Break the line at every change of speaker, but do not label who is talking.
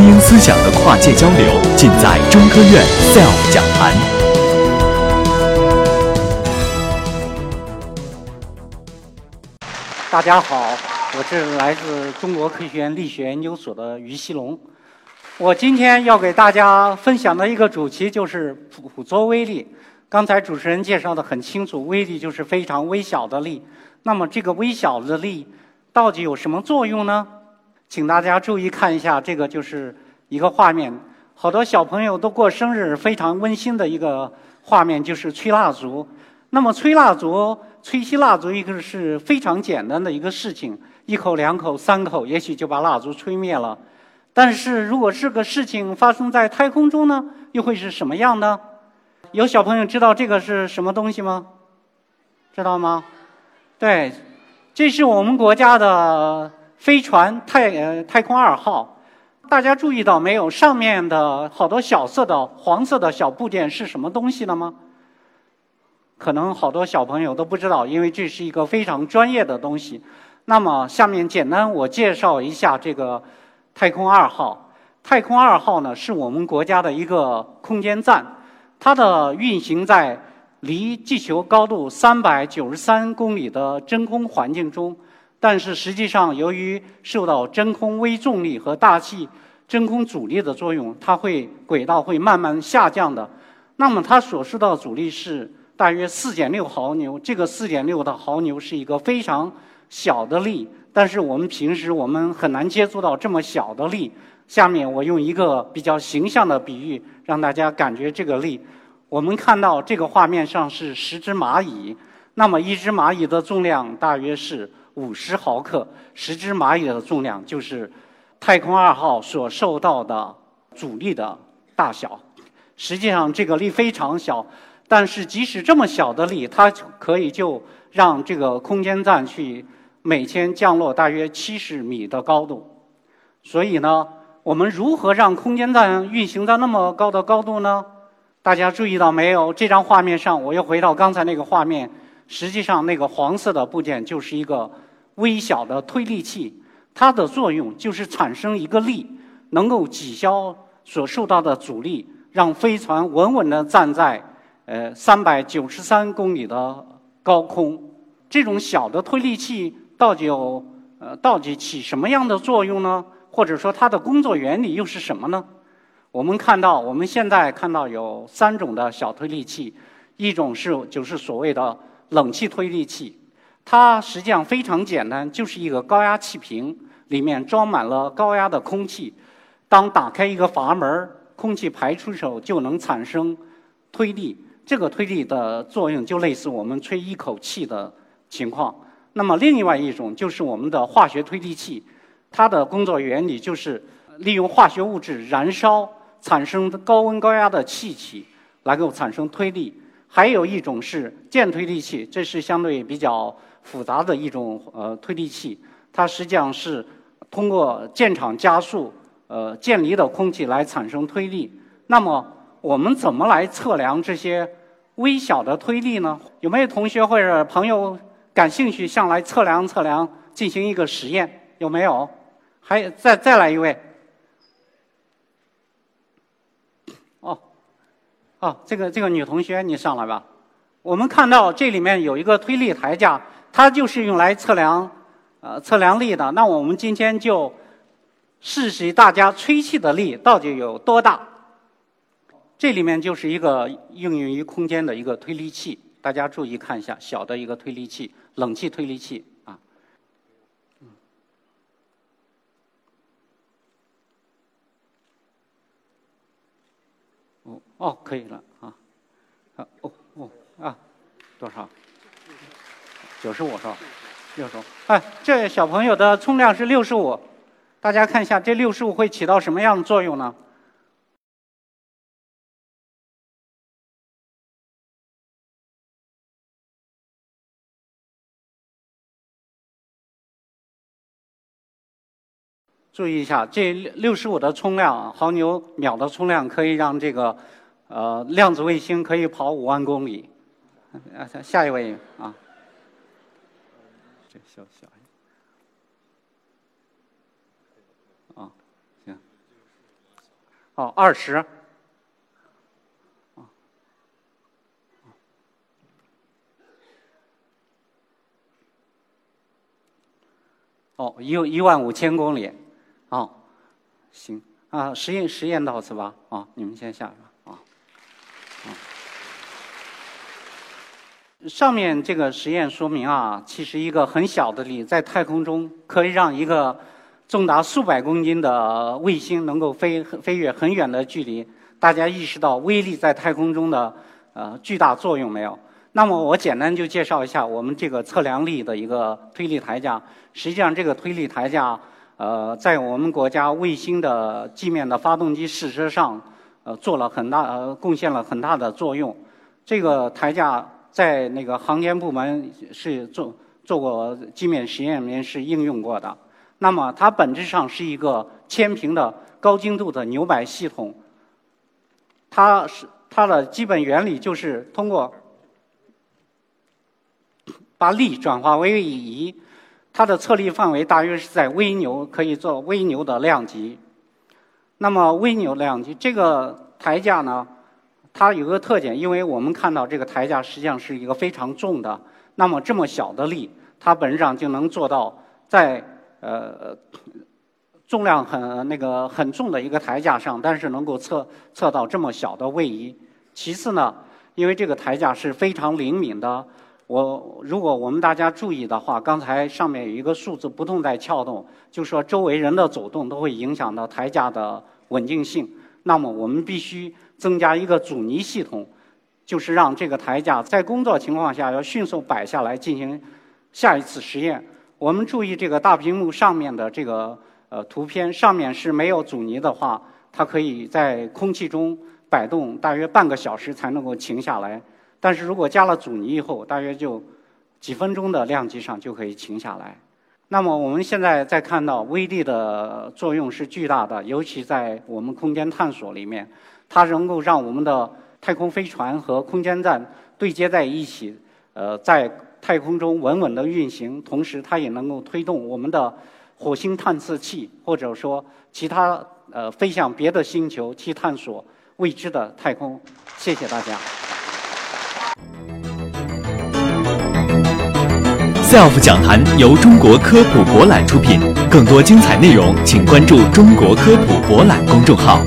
精英思想的跨界交流，尽在中科院 SELF 讲坛。
大家好，我是来自中国科学院力学研究所的于西龙。我今天要给大家分享的一个主题就是捕捉微粒。刚才主持人介绍的很清楚，微粒就是非常微小的粒。那么这个微小的粒到底有什么作用呢？请大家注意看一下，这个就是一个画面。好多小朋友都过生日，非常温馨的一个画面，就是吹蜡烛。那么吹蜡烛、吹熄蜡烛，一个是非常简单的一个事情，一口、两口、三口，也许就把蜡烛吹灭了。但是如果这个事情发生在太空中呢，又会是什么样呢？有小朋友知道这个是什么东西吗？知道吗？对，这是我们国家的飞船太呃太空二号。大家注意到没有？上面的好多小色的黄色的小部件是什么东西了吗？可能好多小朋友都不知道，因为这是一个非常专业的东西。那么下面简单我介绍一下这个太空二号。太空二号呢是我们国家的一个空间站。它的运行在离地球高度三百九十三公里的真空环境中，但是实际上由于受到真空微重力和大气真空阻力的作用，它会轨道会慢慢下降的。那么它所受到阻力是大约四点六毫牛，这个四点六的毫牛是一个非常小的力，但是我们平时我们很难接触到这么小的力。下面我用一个比较形象的比喻，让大家感觉这个力。我们看到这个画面上是十只蚂蚁，那么一只蚂蚁的重量大约是五十毫克，十只蚂蚁的重量就是太空二号所受到的阻力的大小。实际上这个力非常小，但是即使这么小的力，它可以就让这个空间站去每天降落大约七十米的高度。所以呢。我们如何让空间站运行到那么高的高度呢？大家注意到没有？这张画面上，我又回到刚才那个画面。实际上，那个黄色的部件就是一个微小的推力器，它的作用就是产生一个力，能够抵消所受到的阻力，让飞船稳稳地站在呃三百九十三公里的高空。这种小的推力器到底有呃到底起什么样的作用呢？或者说它的工作原理又是什么呢？我们看到，我们现在看到有三种的小推力器，一种是就是所谓的冷气推力器，它实际上非常简单，就是一个高压气瓶，里面装满了高压的空气，当打开一个阀门，空气排出时候就能产生推力，这个推力的作用就类似我们吹一口气的情况。那么另外一种就是我们的化学推力器。它的工作原理就是利用化学物质燃烧产生高温高压的气体，来够产生推力。还有一种是键推力器，这是相对比较复杂的一种呃推力器。它实际上是通过键场加速呃渐离的空气来产生推力。那么我们怎么来测量这些微小的推力呢？有没有同学或者朋友感兴趣，想来测量测量，进行一个实验？有没有？还再再来一位，哦，这个这个女同学你上来吧。我们看到这里面有一个推力台架，它就是用来测量呃测量力的。那我们今天就试试大家吹气的力到底有多大。这里面就是一个应用于空间的一个推力器，大家注意看一下，小的一个推力器，冷气推力器。哦，可以了啊，啊，哦哦啊，多少？九十五是吧？六十五。哎，这小朋友的冲量是六十五，大家看一下，这六十五会起到什么样的作用呢？注意一下，这六十五的冲量，毫牛秒的冲量，可以让这个。呃，量子卫星可以跑五万公里。啊，下下一位啊，这小小啊，行，哦，二十。哦，一一万五千公里，哦，行。啊，实验实验到此吧，啊，你们先下吧，啊，啊，上面这个实验说明啊，其实一个很小的力在太空中可以让一个重达数百公斤的卫星能够飞飞越很远的距离，大家意识到微粒在太空中的呃巨大作用没有？那么我简单就介绍一下我们这个测量力的一个推力台架。实际上，这个推力台架，呃，在我们国家卫星的地面的发动机试车上，呃，做了很大，呃，贡献了很大的作用。这个台架在那个航天部门是做做过地面实验里面是应用过的。那么它本质上是一个千平的高精度的牛摆系统。它是它的基本原理就是通过。把力转化为移，它的测力范围大约是在微牛，可以做微牛的量级。那么微牛量级这个台架呢，它有个特点，因为我们看到这个台架实际上是一个非常重的，那么这么小的力，它本质上就能做到在呃重量很那个很重的一个台架上，但是能够测测到这么小的位移。其次呢，因为这个台架是非常灵敏的。我如果我们大家注意的话，刚才上面有一个数字不动在撬动，就说周围人的走动都会影响到台架的稳定性。那么我们必须增加一个阻尼系统，就是让这个台架在工作情况下要迅速摆下来进行下一次实验。我们注意这个大屏幕上面的这个呃图片，上面是没有阻尼的话，它可以在空气中摆动大约半个小时才能够停下来。但是如果加了阻尼以后，大约就几分钟的量级上就可以停下来。那么我们现在在看到微粒的作用是巨大的，尤其在我们空间探索里面，它能够让我们的太空飞船和空间站对接在一起，呃，在太空中稳稳的运行。同时，它也能够推动我们的火星探测器，或者说其他呃飞向别的星球去探索未知的太空。谢谢大家。
SELF 讲坛由中国科普博览出品，更多精彩内容，请关注中国科普博览公众号。